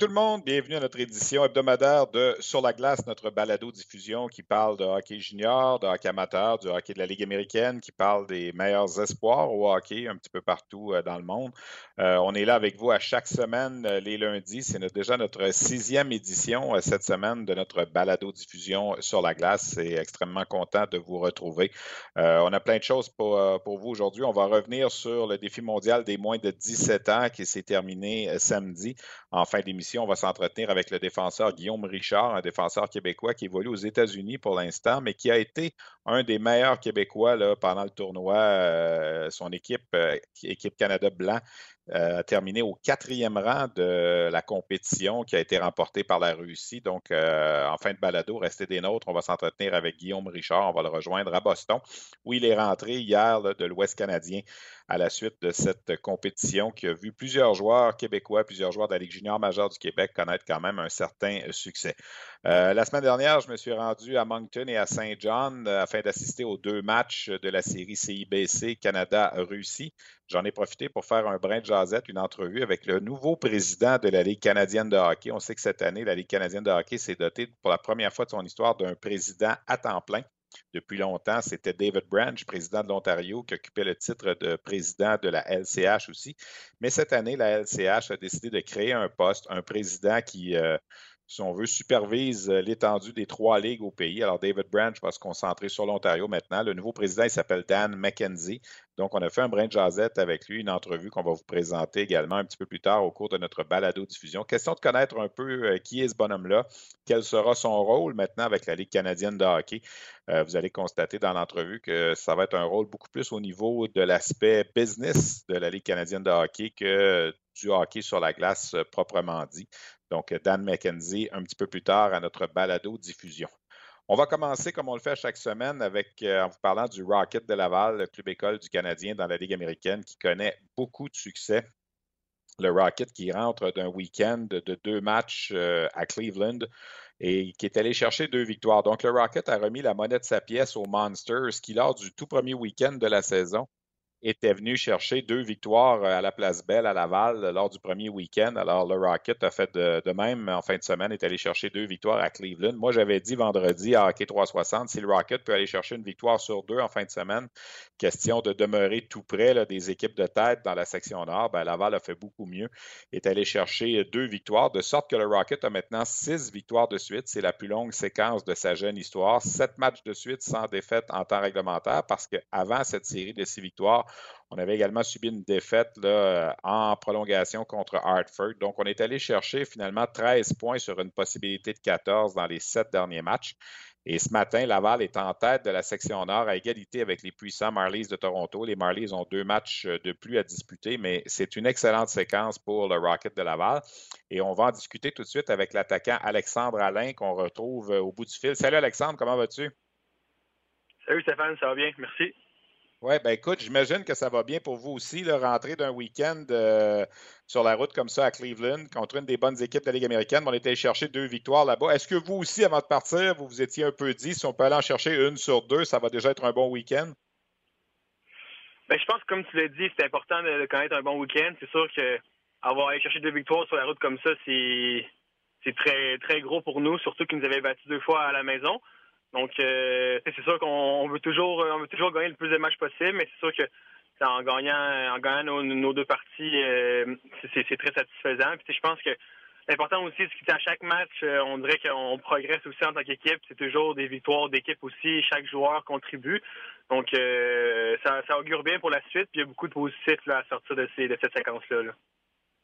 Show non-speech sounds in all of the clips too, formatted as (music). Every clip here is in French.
Tout le monde, bienvenue à notre édition hebdomadaire de Sur la glace, notre balado-diffusion qui parle de hockey junior, de hockey amateur, du hockey de la Ligue américaine, qui parle des meilleurs espoirs au hockey un petit peu partout euh, dans le monde. Euh, on est là avec vous à chaque semaine euh, les lundis. C'est déjà notre sixième édition cette semaine de notre balado-diffusion sur la glace. C'est extrêmement content de vous retrouver. on a plein de choses pour, pour vous aujourd'hui. On va revenir sur le défi mondial des moins de 17 ans qui s'est terminé samedi en fin d'émission, on va s'entretenir avec le défenseur Guillaume Richard, un défenseur québécois qui évolue aux États-Unis pour l'instant, mais qui a été un des meilleurs Québécois pendant le tournoi. Euh, son équipe, euh, équipe Canada Blanc, euh, terminé au quatrième rang de la compétition qui a été remportée par la Russie. Donc, en fin de balado, restez des nôtres. On va s'entretenir avec Guillaume Richard. On va le rejoindre à Boston, où il est rentré hier de l'Ouest canadien à la suite de cette compétition qui a vu plusieurs joueurs québécois, plusieurs joueurs de la Ligue junior majeure du Québec connaître quand même un certain succès. Euh, la semaine dernière, je me suis rendu à Moncton et à Saint John euh, afin d'assister aux deux matchs de la série CIBC Canada-Russie. J'en ai profité pour faire un brin de jasette, une entrevue avec le nouveau président de la Ligue canadienne de hockey. On sait que cette année, la Ligue canadienne de hockey s'est dotée pour la première fois de son histoire d'un président à temps plein depuis longtemps, c'était David Branch, président de l'Ontario, qui occupait le titre de président de la LCH aussi. Mais cette année, la LCH a décidé de créer un poste, un président qui, euh, si on veut, supervise euh, l'étendue des trois ligues au pays. Alors, David Branch va se concentrer sur l'Ontario maintenant. Le nouveau président, il s'appelle Dan McKenzie. Donc, on a fait un brin de avec lui, une entrevue qu'on va vous présenter également un petit peu plus tard au cours de notre balado-diffusion. Question de connaître un peu euh, qui est ce bonhomme-là, quel sera son rôle maintenant avec la Ligue canadienne de hockey. Euh, vous allez constater dans l'entrevue que ça va être un rôle beaucoup plus au niveau de l'aspect business de la Ligue canadienne de hockey que du hockey sur la glace proprement dit. Donc, Dan McKenzie, un petit peu plus tard à notre balado diffusion. On va commencer, comme on le fait chaque semaine, avec, euh, en vous parlant du Rocket de Laval, le club école du Canadien dans la Ligue américaine, qui connaît beaucoup de succès. Le Rocket qui rentre d'un week-end de deux matchs euh, à Cleveland et qui est allé chercher deux victoires. Donc, le Rocket a remis la monnaie de sa pièce aux Monsters, qui, lors du tout premier week-end de la saison, était venu chercher deux victoires euh, à la Place Belle à Laval euh, lors du premier week-end. Alors, le Rocket a fait de, même en fin de semaine, est allé chercher deux victoires à Cleveland. Moi, j'avais dit vendredi à Hockey 360, si le Rocket peut aller chercher une victoire sur deux en fin de semaine, question de demeurer tout près des équipes de tête dans la section nord, ben, Laval a fait beaucoup mieux, est allé chercher deux victoires, de sorte que le Rocket a maintenant six victoires de suite. C'est la plus longue séquence de sa jeune histoire. Sept matchs de suite sans défaite en temps réglementaire parce qu'avant cette série de six victoires, on avait également subi une défaite là, en prolongation contre Hartford. Donc, on est allé chercher finalement 13 points sur une possibilité de 14 dans les sept derniers matchs. Et ce matin, Laval est en tête de la section nord à égalité avec les puissants Marlies de Toronto. Les Marlies ont deux matchs de plus à disputer, mais c'est une excellente séquence pour le Rocket de Laval. Et on va en discuter tout de suite avec l'attaquant Alexandre Alain qu'on retrouve au bout du fil. Salut Alexandre, comment vas-tu? Salut Stéphane, ça va bien, merci. Oui, ben écoute, j'imagine que ça va bien pour vous aussi, le rentrer d'un week-end euh, sur la route comme ça à Cleveland contre une des bonnes équipes de la Ligue américaine. On était chercher deux victoires là-bas. Est-ce que vous aussi, avant de partir, vous vous étiez un peu dit, si on peut aller en chercher une sur deux, ça va déjà être un bon week-end? Ben, je pense que comme tu l'as dit, c'est important de connaître un bon week-end. C'est sûr que avoir allé chercher deux victoires sur la route comme ça, c'est très, très gros pour nous, surtout qu'ils nous avaient battu deux fois à la maison. Donc, euh, c'est sûr qu'on veut toujours, on veut toujours gagner le plus de matchs possible, mais c'est sûr que en gagnant, en gagnant nos, deux parties, euh, c'est très satisfaisant. Puis, je pense que l'important aussi, c'est qu'à chaque match, euh, on dirait qu'on progresse aussi en tant qu'équipe. C'est toujours des victoires d'équipe aussi. Chaque joueur contribue. Donc, ça, augure bien pour la suite. Puis, il y a beaucoup de positifs à sortir de, ces, de cette séquence-là. là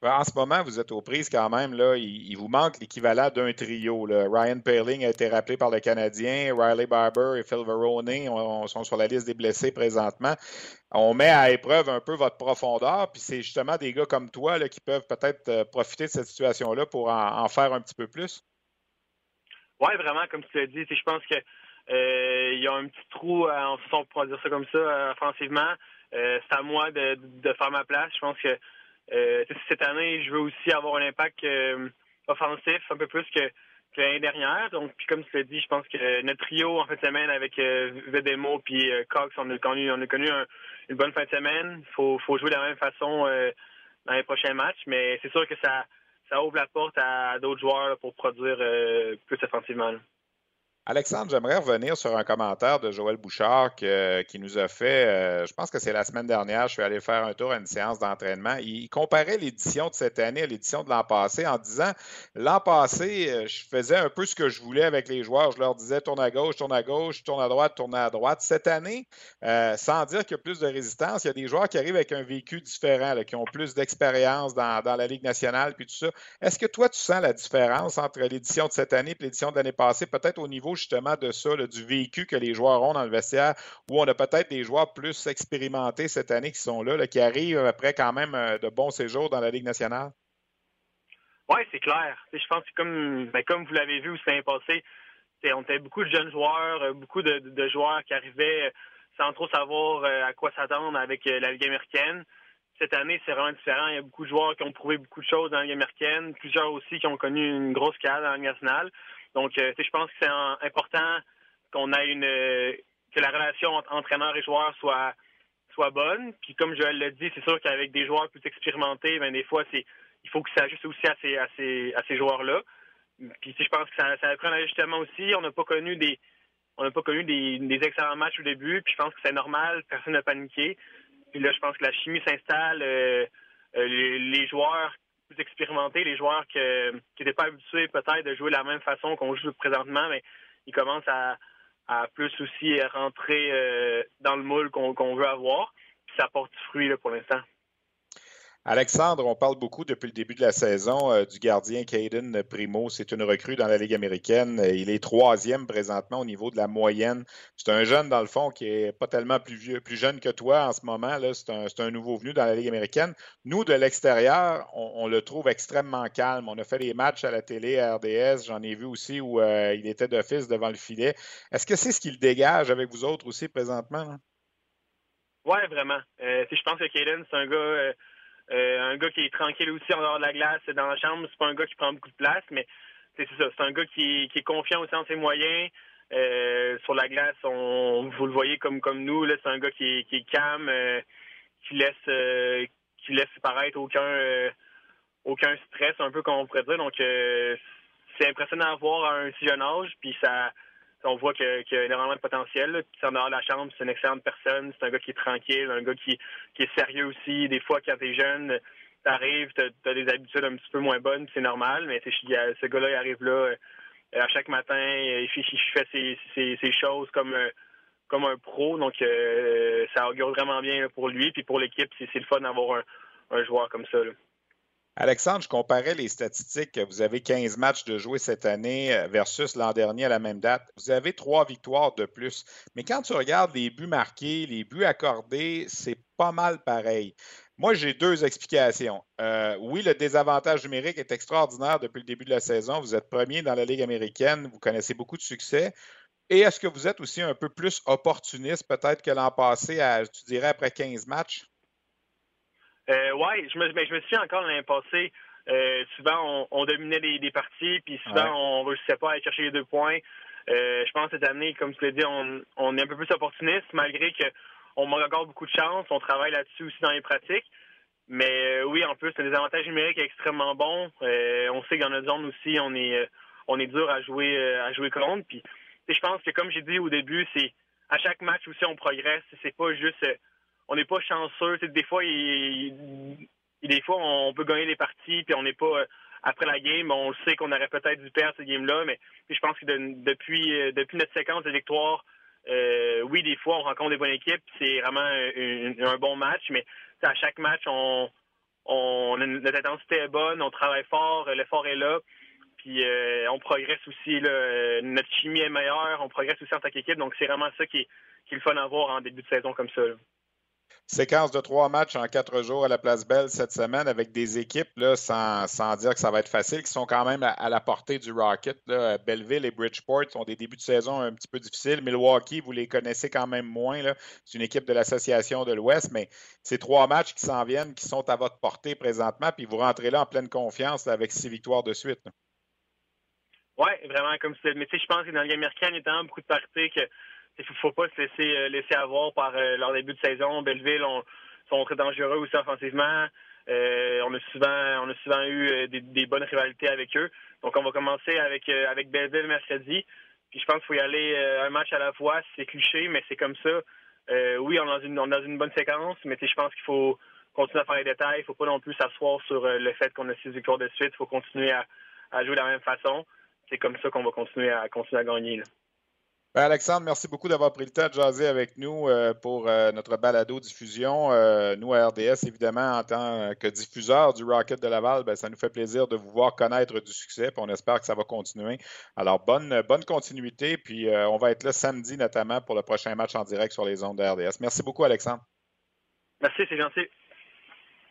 En ce moment, vous êtes aux prises quand même. Là, il, vous manque l'équivalent d'un trio. Ryan Perling a été rappelé par le Canadien. Riley Barber et Phil Verone sont sur la liste des blessés présentement. On met à épreuve un peu votre profondeur. Puis c'est justement des gars comme toi qui peuvent peut-être euh, profiter de cette situation-là pour en, faire un petit peu plus. Oui, vraiment, comme tu l'as dit. Je pense qu'il euh, y a un petit trou, en on pourrait dire ça comme ça, euh, offensivement. c'est à moi de, de, faire ma place. Je pense que euh, cette année, je veux aussi avoir un impact euh, offensif un peu plus que, l'année dernière. Donc, puis comme tu l'as dit, je pense que notre trio en fin de semaine avec euh, Vedemo puis Cox, on a connu, on a connu une bonne fin de semaine. Il faut, faut jouer de la même façon dans les prochains matchs, mais c'est sûr que ça ouvre la porte à, d'autres joueurs pour produire plus offensivement. Alexandre, j'aimerais revenir sur un commentaire de Joël Bouchard qui nous a fait, euh, je pense que c'est la semaine dernière, je suis allé faire un tour à une séance d'entraînement. Il, comparait l'édition de cette année à l'édition de l'an passé en disant, l'an passé, euh, je faisais un peu ce que je voulais avec les joueurs. Je leur disais, tourne à gauche, tourne à gauche, tourne à droite, tourne à droite. Cette année, euh, sans dire qu'il y a plus de résistance, il y a des joueurs qui arrivent avec un vécu différent, qui ont plus d'expérience dans, la Ligue nationale, puis tout ça. Est-ce que toi, tu sens la différence entre l'édition de cette année et l'édition de l'année passée, peut-être au niveau justement de ça, du véhicule que les joueurs ont dans le vestiaire, où on a peut-être des joueurs plus expérimentés cette année qui sont là, qui arrivent après quand même euh, de bons séjours dans la Ligue nationale? Oui, c'est clair. Je pense que comme, ben, vous l'avez vu aussi l'année passée, on avait beaucoup de jeunes joueurs, euh, beaucoup de, joueurs qui arrivaient euh, sans trop savoir à quoi s'attendre avec la Ligue américaine. Cette année, c'est vraiment différent. Il y a beaucoup de joueurs qui ont prouvé beaucoup de choses dans la Ligue américaine, plusieurs aussi qui ont connu une grosse carrière dans la Ligue nationale. Donc, euh, je pense que c'est important qu'on ait une que la relation entre entraîneur et joueur soit soit bonne. Puis comme je l'ai dit, c'est sûr qu'avec des joueurs plus expérimentés, ben des fois c'est il faut que ça ajuste aussi à ces à ces, à ces joueurs-là. Puis je pense que ça, ça pris un ajustement aussi. On n'a pas connu des on n'a pas connu des, des, excellents matchs au début. Puis je pense que c'est normal, personne n'a paniqué. Puis là, je pense que la chimie s'installe. Euh, euh, les, joueurs plus expérimentés, les joueurs qui n'étaient pas habitués peut-être de jouer de la même façon qu'on joue présentement, mais ils commencent à, plus aussi rentrer euh, dans le moule qu'on veut avoir. Puis ça porte fruit là, pour l'instant. Alexandre, on parle beaucoup depuis le début de la saison euh, du gardien Caden Primo. C'est une recrue dans la Ligue américaine. Euh, il est troisième présentement au niveau de la moyenne. C'est un jeune, dans le fond, qui est pas tellement plus vieux, plus jeune que toi en ce moment. C'est un, nouveau venu dans la Ligue américaine. Nous, de l'extérieur, on, le trouve extrêmement calme. On a fait des matchs à la télé, à RDS. J'en ai vu aussi où euh, il était d'office devant le filet. Est-ce que c'est ce qu'il dégage avec vous autres aussi présentement? Oui, vraiment. je pense que Caden, c'est un gars euh, un gars qui est tranquille aussi en dehors de la glace, dans la chambre. C'est pas un gars qui prend beaucoup de place, mais c'est ça. C'est un gars qui, est confiant aussi en ses moyens. Euh, sur la glace, on, vous le voyez comme comme nous. Là, c'est un gars qui est, calme, euh, qui laisse qui laisse paraître aucun aucun stress, un peu comme on pourrait dire. Donc c'est impressionnant à voir à un si jeune âge, puis ça on voit qu'il y a énormément de potentiel. Puis en dehors de la chambre, c'est une excellente personne. C'est un gars qui est tranquille, un gars qui, est sérieux aussi. Des fois, quand t'es jeune, t'arrives, t'as as des habitudes un petit peu moins bonnes, c'est normal. Mais ce gars-là, il arrive là euh, à chaque matin, il fait, ses, choses comme comme un pro. Donc, euh, ça augure vraiment bien pour lui. Puis pour l'équipe, c'est le fun d'avoir un, joueur comme ça. Alexandre, je comparais les statistiques. Vous avez 15 matchs de jouer cette année euh, versus l'an dernier à la même date. Vous avez trois victoires de plus. Mais quand tu regardes les buts marqués, les buts accordés, c'est pas mal pareil. Moi, j'ai deux explications. Euh, oui, le désavantage numérique est extraordinaire depuis le début de la saison. Vous êtes premier dans la Ligue américaine, vous connaissez beaucoup de succès. Et est-ce que vous êtes aussi un peu plus opportuniste peut-être que l'an passé, tu dirais, après 15 matchs? Euh, oui, je me, mais je me souviens encore l'année passée. Euh, souvent, on, dominait des, parties, puis souvent, on ne réussissait pas à aller chercher les deux points. Euh, je pense que cette année, comme tu l'as dit, on, est un peu plus opportuniste, malgré qu'on manque encore beaucoup de chance. On travaille là-dessus aussi dans les pratiques. Mais oui, en plus, c'est des avantages numériques extrêmement bons. on sait que dans notre zone aussi, on est on est dur à jouer à jouer contre. Puis je pense que comme j'ai dit au début, c'est à chaque match aussi on progresse. C'est pas juste on n'est pas chanceux. des fois, des fois, on peut gagner des parties, puis on n'est pas euh, après la game, on sait qu'on aurait peut-être dû perdre cette game-là, mais je pense que depuis euh, depuis notre séquence de victoires, euh, oui, des fois, on rencontre des bonnes équipes, c'est vraiment un, bon match, mais à chaque match, on, on, notre intensité est bonne, on travaille fort, l'effort est là. Puis on progresse aussi, notre chimie est meilleure, on progresse aussi en tant qu'équipe. Donc c'est vraiment ça qui est le fun à voir en début de saison comme ça. Séquence de trois matchs en quatre jours à la Place Belle cette semaine avec des équipes, là, sans, sans, dire que ça va être facile, qui sont quand même à, la portée du Rocket. Belleville et Bridgeport ont des débuts de saison un petit peu difficiles. Milwaukee, vous les connaissez quand même moins. C'est une équipe de l'Association de l'Ouest, mais c'est trois matchs qui s'en viennent, qui sont à votre portée présentement, puis vous rentrez là en pleine confiance avec six victoires de suite. Oui, vraiment, comme tu Mais tu je pense que dans le américain, il y a tellement beaucoup de parties que il ne faut pas se laisser, euh, laisser avoir par euh, leur début de saison. Belleville on, sont très dangereux aussi offensivement. Euh, on a souvent on a souvent eu des, bonnes rivalités avec eux. Donc on va commencer avec avec Belleville mercredi. Puis je pense qu'il faut y aller un match à la fois. C'est cliché, mais c'est comme ça. oui, on est dans une on dans une bonne séquence, mais je pense qu'il faut continuer à faire les détails. Il faut pas non plus s'asseoir sur le fait qu'on a six victoires de suite. Il faut continuer à, jouer de la même façon. C'est comme ça qu'on va continuer à continuer à gagner. Ben, Alexandre, merci beaucoup d'avoir pris le temps de jaser avec nous euh, pour euh, notre balado-diffusion. Euh, nous, à RDS, évidemment, en tant que diffuseur du Rocket de Laval, ben, ça nous fait plaisir de vous voir connaître du succès, on espère que ça va continuer. Alors, bonne, bonne continuité, puis on va être là samedi notamment pour le prochain match en direct sur les ondes de RDS. Merci beaucoup, Alexandre. Merci, c'est gentil.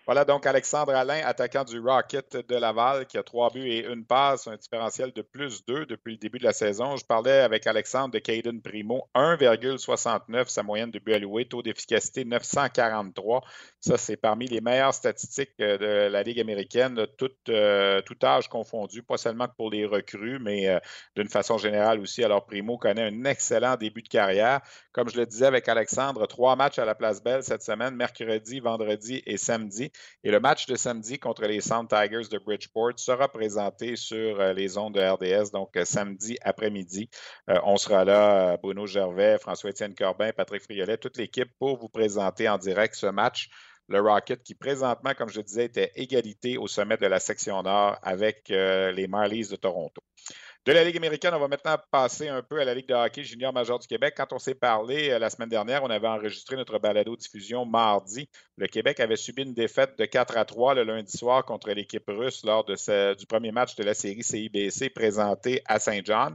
Voilà donc Alexandre Alain, attaquant du Rocket de Laval, qui a trois buts et une passe, un différentiel de plus 2 depuis le début de la saison. Je parlais avec Alexandre de Caden Primo, 1,69 sa moyenne de buts alloués, taux d'efficacité 943. Ça, c'est parmi les meilleures statistiques euh, de la Ligue américaine, tout, euh, tout âge confondu, pas seulement pour les recrues, mais euh, d'une façon générale aussi. Alors, Primo connaît un excellent début de carrière. Comme je le disais avec Alexandre, trois matchs à la Place Belle cette semaine, mercredi, vendredi et samedi. Et le match de samedi contre les Sound Tigers de Bridgeport sera présenté sur euh, les ondes de RDS, donc euh, samedi après-midi. Euh, on sera là, Bruno Gervais, François-Étienne Corbin, Patrick Friolet, toute l'équipe pour vous présenter en direct ce match le Rocket qui présentement, comme je disais, était égalité au sommet de la section nord avec les Marlies de Toronto. De la Ligue américaine, on va maintenant passer un peu à la Ligue de hockey junior majeur du Québec. Quand on s'est parlé euh, la semaine dernière, on avait enregistré notre balado-diffusion mardi. Le Québec avait subi une défaite de 4 à 3 le lundi soir contre l'équipe russe lors du premier match de la série CIBC présenté à Saint-Jean.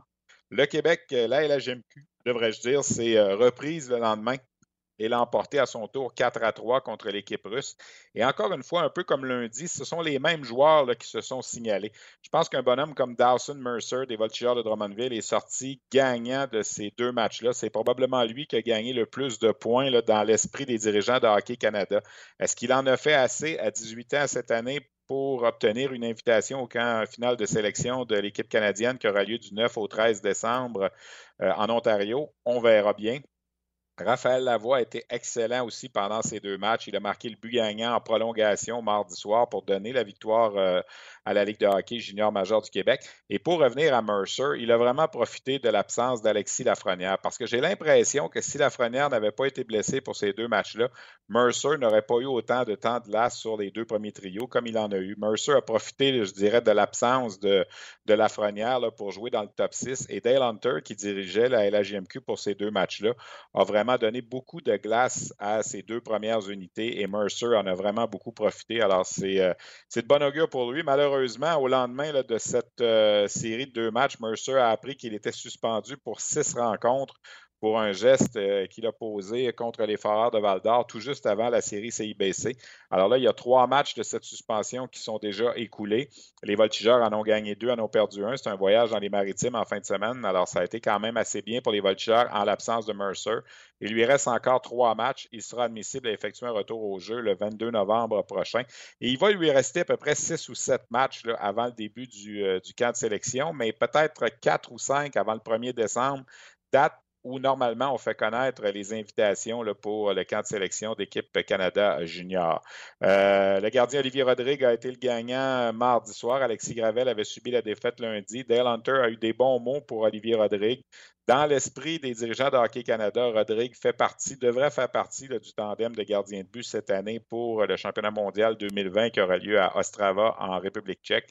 Le Québec, euh, la LHMQ, devrais-je dire, s'est euh, reprise le lendemain et l'a emporté à son tour 4 à 3 contre l'équipe russe. Et encore une fois, un peu comme lundi, ce sont les mêmes joueurs qui se sont signalés. Je pense qu'un bonhomme comme Dawson Mercer des Voltigeurs de Drummondville est sorti gagnant de ces deux matchs-là. C'est probablement lui qui a gagné le plus de points dans l'esprit des dirigeants de Hockey Canada. Est-ce qu'il en a fait assez à 18 ans cette année pour obtenir une invitation au camp final de sélection de l'équipe canadienne qui aura lieu du 9 au 13 décembre euh, en Ontario? On verra bien. Raphaël Lavoie a été excellent aussi pendant ces deux matchs. Il a marqué le but gagnant en prolongation mardi soir pour donner la victoire euh, à la Ligue de hockey junior majeur du Québec. Et pour revenir à Mercer, il a vraiment profité de l'absence d'Alexis Lafrenière parce que j'ai l'impression que si Lafrenière n'avait pas été blessé pour ces deux matchs-là, Mercer n'aurait pas eu autant de temps de glace sur les deux premiers trios comme il en a eu. Mercer a profité, je dirais, de l'absence de, Lafrenière pour jouer dans le top 6 et Dale Hunter, qui dirigeait la LHJMQ pour ces deux matchs-là, a vraiment donné beaucoup de glace à ces deux premières unités et Mercer en a vraiment beaucoup profité. Alors, c'est euh, de bon augure pour lui. Malheureusement, malheureusement, au lendemain de cette euh, série de deux matchs, Mercer a appris qu'il était suspendu pour six rencontres pour un geste euh, qu'il a posé contre les Foreurs de Val d'Or tout juste avant la série CIBC. Alors là, il y a trois matchs de cette suspension qui sont déjà écoulés. Les Voltigeurs en ont gagné deux, en ont perdu un. C'est un voyage dans les maritimes en fin de semaine. Alors, ça a été quand même assez bien pour les Voltigeurs en l'absence de Mercer. Il lui reste encore trois matchs. Il sera admissible à effectuer un retour au jeu le 22 novembre prochain. Et il va lui rester à peu près six ou sept matchs avant le début du, euh, du camp de sélection, mais peut-être quatre ou cinq avant le 1er décembre, date où normalement on fait connaître les invitations pour le camp de sélection d'équipe Canada junior. Euh, le gardien Olivier Rodrigue a été le gagnant mardi soir. Alexis Gravel avait subi la défaite lundi. Dale Hunter a eu des bons mots pour Olivier Rodrigue. Dans l'esprit des dirigeants de Hockey Canada, Rodrigue fait partie, devrait faire partie du tandem de gardiens de but cette année pour le championnat mondial 2020 qui aura lieu à Ostrava en République tchèque.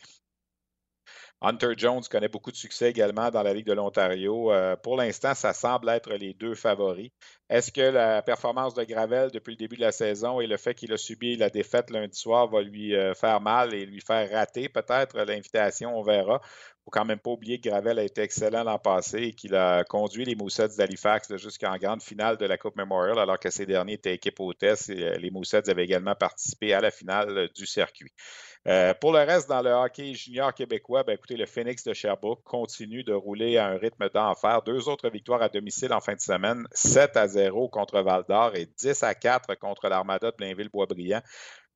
Hunter Jones connaît beaucoup de succès également dans la Ligue de l'Ontario. Euh, pour l'instant, ça semble être les deux favoris. Est-ce que la performance de Gravel depuis le début de la saison et le fait qu'il a subi la défaite lundi soir va lui euh, faire mal et lui faire rater peut-être l'invitation? On verra. Il faut quand même pas oublier que Gravel a été excellent l'an passé et qu'il a conduit les Moussets d'Halifax jusqu'en grande finale de la Coupe Memorial alors que ces derniers étaient équipe hôtesse et euh, les Moussets avaient également participé à la finale du circuit. Euh, pour le reste, dans le hockey junior québécois, ben, écoutez, le Phoenix de Sherbrooke continue de rouler à un rythme d'enfer. Deux autres victoires à domicile en fin de semaine, 7 à 0 contre Val d'Or et 10 à 4 contre l'Armada de Blainville-Boisbriand.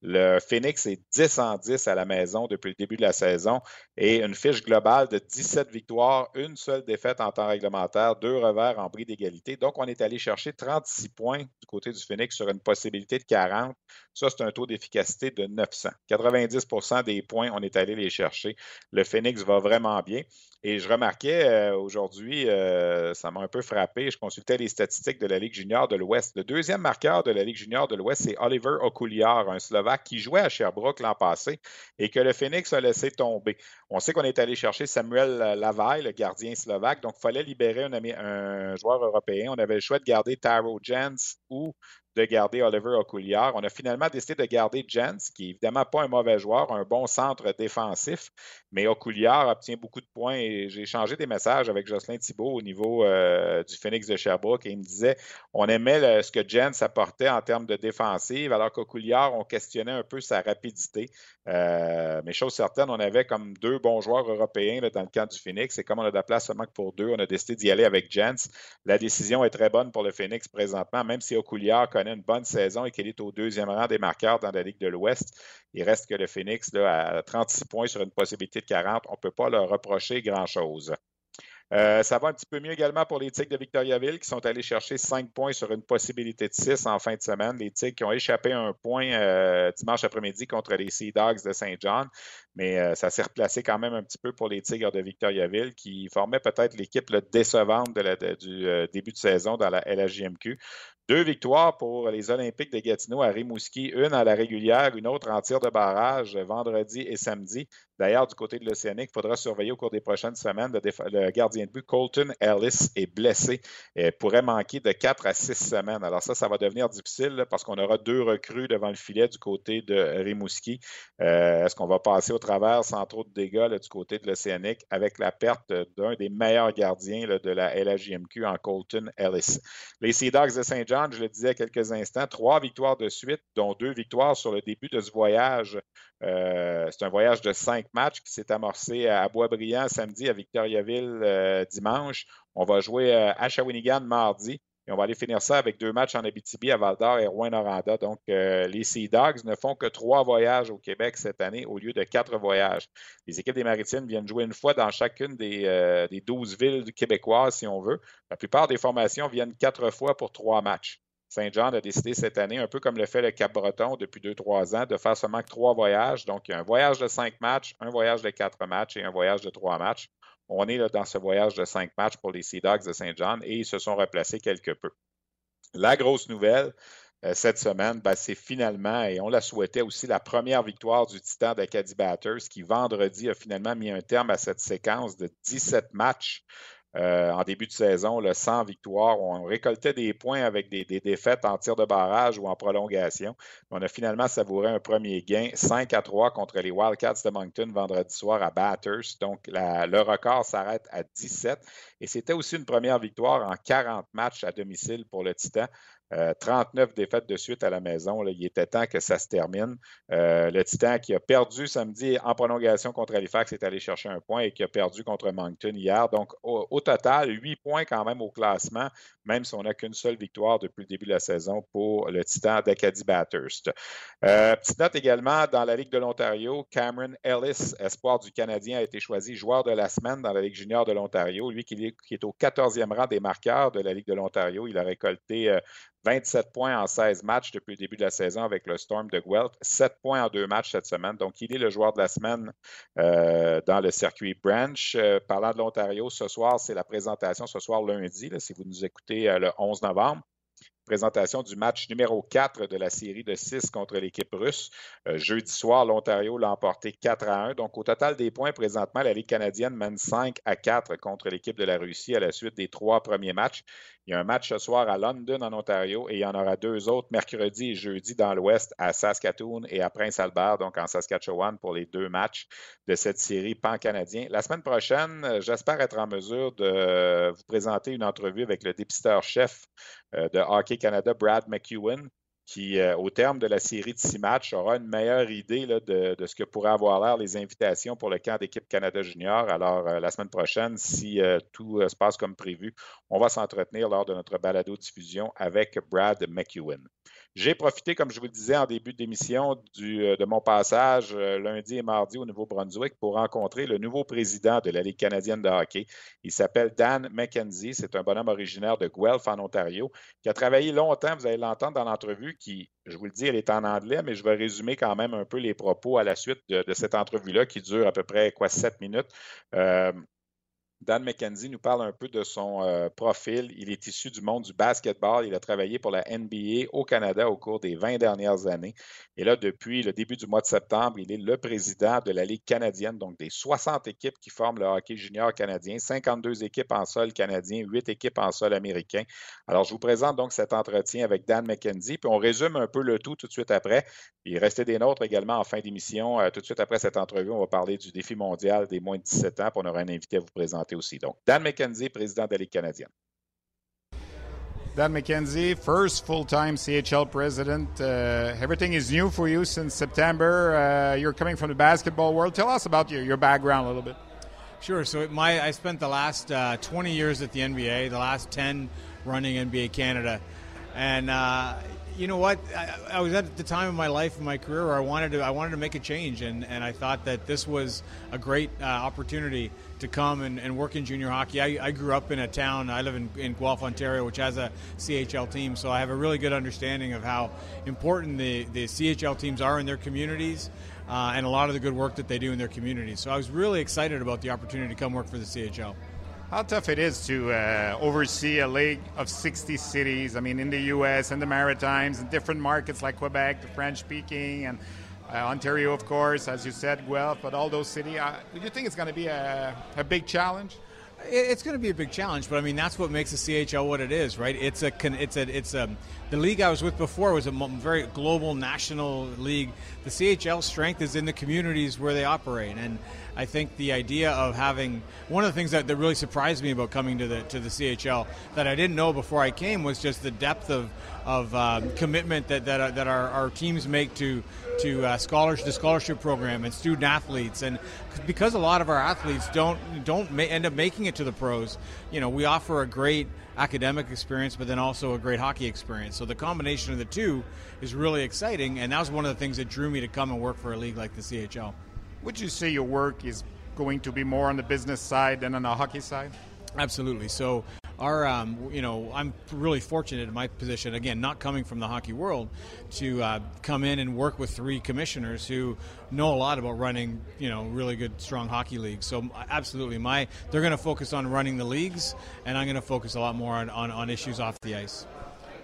Le Phoenix est 10 en 10 à la maison depuis le début de la saison et une fiche globale de 17 victoires, une seule défaite en temps réglementaire, deux revers en bris d'égalité. Donc, on est allé chercher 36 points du côté du Phoenix sur une possibilité de 40. Ça, c'est un taux d'efficacité de 900. 90 des points, on est allé les chercher. Le Phoenix va vraiment bien. Et je remarquais euh, aujourd'hui, euh, ça m'a un peu frappé, je consultais les statistiques de la Ligue junior de l'Ouest. Le deuxième marqueur de la Ligue junior de l'Ouest, c'est Oliver Okuliar, un Slovaque qui jouait à Sherbrooke l'an passé et que le Phoenix a laissé tomber. On sait qu'on est allé chercher Samuel Lavaille, le gardien slovaque, donc il fallait libérer un, un, joueur européen. On avait le choix de garder Tyro Jens ou de garder Oliver Oculiar. On a finalement décidé de garder Jens, qui est évidemment pas un mauvais joueur, un bon centre défensif, mais Oculiar obtient beaucoup de points j'ai échangé des messages avec Jocelyn Thibault au niveau euh, du Phoenix de Sherbrooke et il me disait on aimait ce que Jens apportait en termes de défensive, alors qu'Oculiar, on questionnait un peu sa rapidité. Euh, mais chose certaine, on avait comme deux bons joueurs européens dans le camp du Phoenix et comme on a de la place seulement pour deux, on a décidé d'y aller avec Jens. La décision est très bonne pour le Phoenix présentement, même si Oculiar connaît une bonne saison et qu'il est au deuxième rang des marqueurs dans la Ligue de l'Ouest. Il reste que le Phoenix là, à 36 points sur une possibilité de 40. On ne peut pas leur reprocher grand-chose. Euh, ça va un petit peu mieux également pour les Tigres de Victoriaville qui sont allés chercher 5 points sur une possibilité de 6 en fin de semaine. Les Tigres qui ont échappé à un point euh, dimanche après-midi contre les Sea Dogs de Saint John, mais euh, ça s'est replacé quand même un petit peu pour les Tigres de Victoriaville qui formaient peut-être l'équipe décevante du début de saison dans la LHJMQ. Deux victoires pour les Olympiques de Gatineau à Rimouski, une à la régulière, une autre en tir de barrage vendredi et samedi. D'ailleurs, du côté de l'Océanique, il faudra surveiller au cours des prochaines semaines. Le, gardien de but, Colton Ellis, est blessé et pourrait manquer de quatre à six semaines. Alors ça, ça va devenir difficile parce qu'on aura deux recrues devant le filet du côté de Rimouski. Euh, est-ce qu'on va passer au travers sans trop de dégâts du côté de l'Océanique avec la perte d'un des meilleurs gardiens de la LHJMQ en Colton Ellis? Les Sea Dogs de Saint je le disais quelques instants, trois victoires de suite, dont deux victoires sur le début de ce voyage. Euh, c'est un voyage de cinq matchs qui s'est amorcé à Boisbriand samedi, à Victoriaville euh, dimanche. On va jouer euh, à Shawinigan mardi. Et on va aller finir ça avec deux matchs en Abitibi, à Val-d'Or et Rouen-Noranda. Donc, les Sea Dogs ne font que trois voyages au Québec cette année au lieu de quatre voyages. Les équipes des Maritimes viennent jouer une fois dans chacune des, des 12 villes québécoises, si on veut. La plupart des formations viennent quatre fois pour trois matchs. Saint-Jean a décidé cette année, un peu comme le fait le Cap-Breton depuis deux, trois ans, de faire seulement trois voyages. Donc, il y a un voyage de cinq matchs, un voyage de quatre matchs et un voyage de trois matchs. On est dans ce voyage de cinq matchs pour les Sea Dogs de Saint-Jean et ils se sont replacés quelque peu. La grosse nouvelle, euh, cette semaine, ben, c'est finalement, et on la souhaitait aussi, la première victoire du Titan d'Acadie Batters qui vendredi a finalement mis un terme à cette séquence de 17 matchs euh, en début de saison, le 100 victoires. On récoltait des points avec des, défaites en tir de barrage ou en prolongation. On a finalement savouré un premier gain, 5 à 3 contre les Wildcats de Moncton vendredi soir à Batters. Donc, le record s'arrête à 17. Et c'était aussi une première victoire en 40 matchs à domicile pour le Titan. 39 euh, défaites de suite à la maison. il était temps que ça se termine. Euh, le Titan qui a perdu samedi en prolongation contre Halifax est allé chercher un point et qui a perdu contre Moncton hier. Donc, au, total, huit points quand même au classement, même si on n'a qu'une seule victoire depuis le début de la saison pour le Titan d'Acadie Bathurst. Euh, petite note également, dans la Ligue de l'Ontario, Cameron Ellis, espoir du Canadien, a été choisi joueur de la semaine dans la Ligue junior de l'Ontario. Lui qui est, qui est au 14e rang des marqueurs de la Ligue de l'Ontario, il a récolté 27 points en 16 matchs depuis le début de la saison avec le Storm de Guelph, 7 points en deux matchs cette semaine. Donc, il est le joueur de la semaine euh, dans le circuit Branch. Euh, parlant de l'Ontario, ce soir, c'est la présentation, ce soir lundi, si vous nous écoutez euh, le 11 novembre. présentation du match numéro 4 de la série de 6 contre l'équipe russe. Jeudi soir, l'Ontario l'a emporté 4 à 1. Donc, au total des points, présentement, la Ligue canadienne mène 5 à 4 contre l'équipe de la Russie à la suite des trois premiers matchs. Il y a un match ce soir à London, en Ontario, et il y en aura deux autres mercredi et jeudi dans l'Ouest à Saskatoon et à Prince Albert, donc en Saskatchewan, pour les deux matchs de cette série pan-canadien. La semaine prochaine, euh, j'espère être en mesure de vous présenter une entrevue avec le dépisteur-chef euh, de Hockey Canada, Brad McEwen, qui, euh, au terme de la série de six matchs, aura une meilleure idée de, ce que pourraient avoir l'air les invitations pour le camp d'équipe Canada Junior. Alors, euh, la semaine prochaine, si tout se passe comme prévu, on va s'entretenir lors de notre balado diffusion avec Brad McEwen. J'ai profité, comme je vous le disais en début d'émission, euh, de mon passage euh, lundi et mardi au Nouveau-Brunswick pour rencontrer le nouveau président de la Ligue canadienne de hockey. Il s'appelle Dan McKenzie. C'est un bonhomme originaire de Guelph, en Ontario, qui a travaillé longtemps, vous allez l'entendre dans l'entrevue, qui, je vous le dis, elle est en anglais, mais je vais résumer quand même un peu les propos à la suite de, cette entrevue-là qui dure à peu près, quoi, sept minutes. Euh, Dan McKenzie nous parle un peu de son euh, profil. Il est issu du monde du basketball. Il a travaillé pour la NBA au Canada au cours des 20 dernières années. Et là, depuis le début du mois de septembre, il est le président de la Ligue canadienne, donc des 60 équipes qui forment le hockey junior canadien, 52 équipes en sol canadien, 8 équipes en sol américain. Alors, je vous présente donc cet entretien avec Dan McKenzie, puis on résume un peu le tout tout de suite après. Il restait des nôtres également en fin d'émission. Euh, tout de suite après cette entrevue, on va parler du défi mondial des moins de 17 ans, puis on aura un invité à vous présenter aussi. Donc, Dan McKenzie, président de la Ligue canadienne. Dan McKenzie, first full-time CHL president. Uh, everything is new for you since September. Uh, you're coming from the basketball world. Tell us about your, your background a little bit. Sure. So my I spent the last uh, 20 years at the NBA, the last 10 running NBA Canada, and uh, you know what? I, I, was at the time of my life and my career where I wanted to I wanted to make a change, and, and I thought that this was a great uh, opportunity to come and, and, work in junior hockey. I, I, grew up in a town. I live in, in Guelph, Ontario, which has a CHL team, so I have a really good understanding of how important the, the CHL teams are in their communities. Uh, and a lot of the good work that they do in their communities. So I was really excited about the opportunity to come work for the CHL how tough it is to uh, oversee a league of 60 cities. I mean, in the U.S. and the Maritimes and different markets like Quebec, the French-speaking, and uh, Ontario, of course, as you said, Guelph, but all those cities. Uh, do you think it's going to be a, a big challenge? It's going to be a big challenge, but I mean that's what makes the CHL what it is, right? It's a it's a it's a the league I was with before was a very global national league. The CHL strength is in the communities where they operate, and I think the idea of having one of the things that, that really surprised me about coming to the to the CHL that I didn't know before I came was just the depth of of um, commitment that that, uh, that our, our teams make to to uh, scholarship the scholarship program and student athletes. And because a lot of our athletes don't don't ma- end up making it to the pros you know we offer a great academic experience but then also a great hockey experience. So the combination of the two is really exciting. And that was one of the things that drew me to come and work for a league like the CHL would you say your work is going to be more on the business side than on the hockey side? Absolutely. So our, um, you know, I'm really fortunate in my position, again, not coming from the hockey world, to uh, come in and work with three commissioners who know a lot about running, you know, really good, strong hockey leagues. So absolutely, my they're going to focus on running the leagues, and I'm going to focus a lot more on, on, on issues off the ice.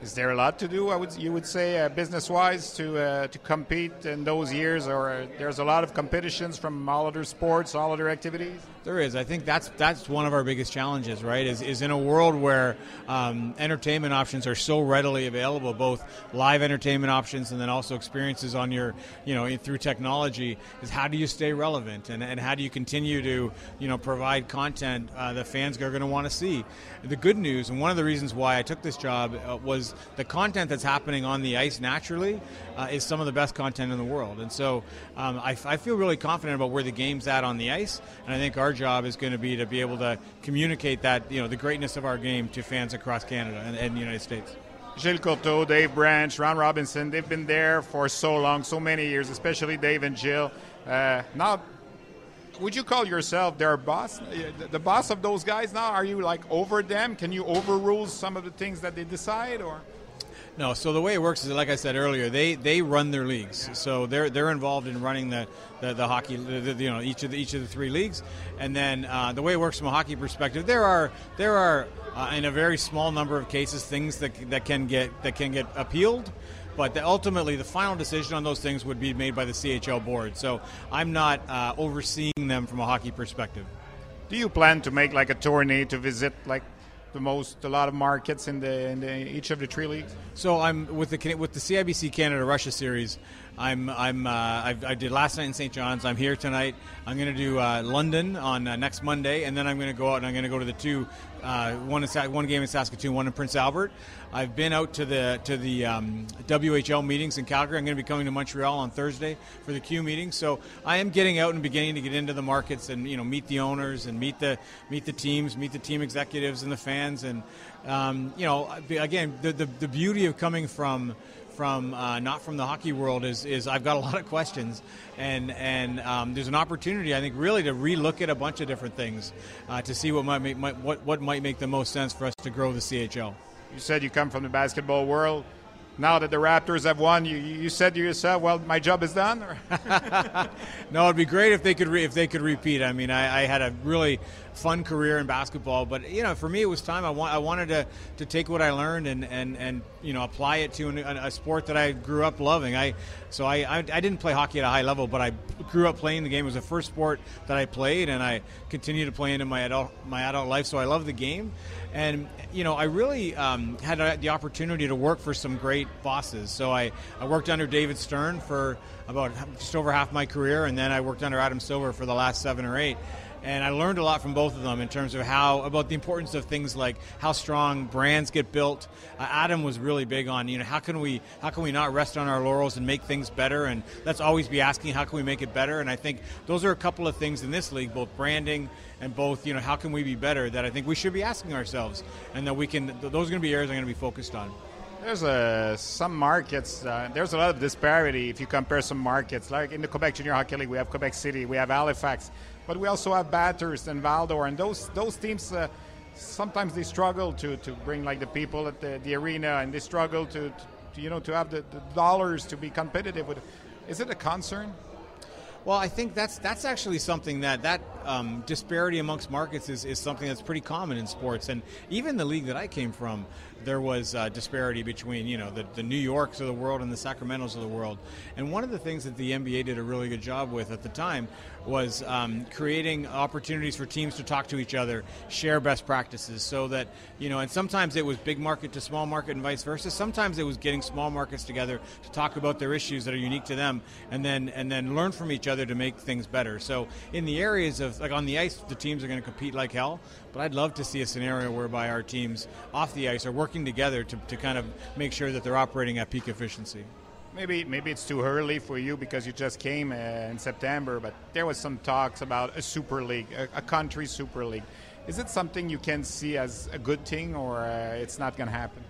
Is there a lot to do? I would you would say uh, business-wise to uh, to compete in those years, or there's a lot of competitions from all other sports, all other activities. There is. I think that's that's one of our biggest challenges, right? Is, is in a world where um, entertainment options are so readily available, both live entertainment options and then also experiences on your, you know, through technology. Is how do you stay relevant and, and how do you continue to, you know, provide content uh, that fans are going to want to see? The good news, and one of the reasons why I took this job uh, was the content that's happening on the ice naturally uh, is some of the best content in the world, and so um, I, I feel really confident about where the game's at on the ice, and I think our job is going to be to be able to communicate that you know the greatness of our game to fans across Canada and, and the United States. Gilles Coteau, Dave Branch, Ron Robinson, they've been there for so long, so many years, especially Dave and Jill. Uh, now, would you call yourself their boss? The boss of those guys now? Are you like over them? Can you overrule some of the things that they decide or? No, so the way it works is, like I said earlier, they, they run their leagues. So they're they're involved in running the, the, the hockey, the, the, you know, each of the, each of the three leagues. And then uh, the way it works from a hockey perspective, there are there are uh, in a very small number of cases things that, that can get that can get appealed. But the, ultimately, the final decision on those things would be made by the CHL board. So I'm not uh, overseeing them from a hockey perspective. Do you plan to make like a tourney to visit like the most a lot of markets in the in the, each of the three leagues? So I'm with the with the CIBC Canada Russia series. I'm I'm uh, I, I did last night in St. John's. I'm here tonight. I'm going to do uh, London on uh, next Monday, and then I'm going to go out and I'm going to go to the two uh, one in, one game in Saskatoon, one in Prince Albert. I've been out to the to the um, WHL meetings in Calgary. I'm going to be coming to Montreal on Thursday for the Q meeting. So I am getting out and beginning to get into the markets and you know meet the owners and meet the meet the teams, meet the team executives and the fans, and um, you know again the, the the beauty of coming from from uh, not from the hockey world is, is I've got a lot of questions, and and um, there's an opportunity I think really to relook at a bunch of different things uh, to see what might make might, what what might make the most sense for us to grow the CHL. You said you come from the basketball world. Now that the Raptors have won, you, you said to yourself, "Well, my job is done." (laughs) no, it'd be great if they could re- if they could repeat. I mean, I, I had a really fun career in basketball. But you know, for me, it was time. I want I wanted to, to take what I learned and, and, and you know apply it to an, a sport that I grew up loving. I so I, I, I didn't play hockey at a high level, but I grew up playing the game. It was the first sport that I played, and I continue to play into my adult my adult life. So I love the game, and you know I really um, had the opportunity to work for some great bosses. So I, I worked under David Stern for about just over half my career, and then I worked under Adam Silver for the last seven or eight and I learned a lot from both of them in terms of how about the importance of things like how strong brands get built. Uh, Adam was really big on you know how can we how can we not rest on our laurels and make things better, and let's always be asking how can we make it better. And I think those are a couple of things in this league, both branding and both you know how can we be better that I think we should be asking ourselves, and that we can those are going to be areas I'm going to be focused on. There's a, some markets, uh, there's a lot of disparity if you compare some markets. Like in the Quebec Junior Hockey League, we have Quebec City, we have Halifax but we also have Bathurst and Val-d'Or, and those those teams uh, sometimes they struggle to, to bring like the people at the, the arena, and they struggle to, to you know to have the, the dollars to be competitive with. Is it a concern? Well, I think that's that's actually something that that um, disparity amongst markets is, is something that's pretty common in sports, and even the league that I came from, there was uh, disparity between you know the, the New Yorks of the world and the Sacramentos of the world. And one of the things that the NBA did a really good job with at the time was um, creating opportunities for teams to talk to each other, share best practices, so that you know. And sometimes it was big market to small market, and vice versa. Sometimes it was getting small markets together to talk about their issues that are unique to them, and then and then learn from each other to make things better. So in the areas of like on the ice, the teams are going to compete like hell. But I'd love to see a scenario whereby our teams off the ice are working together to, to kind of make sure that they're operating at peak efficiency. Maybe maybe it's too early for you because you just came uh, in September, but there was some talks about a super league, a, a country super league. Is it something you can see as a good thing, or uh, it's not going to happen?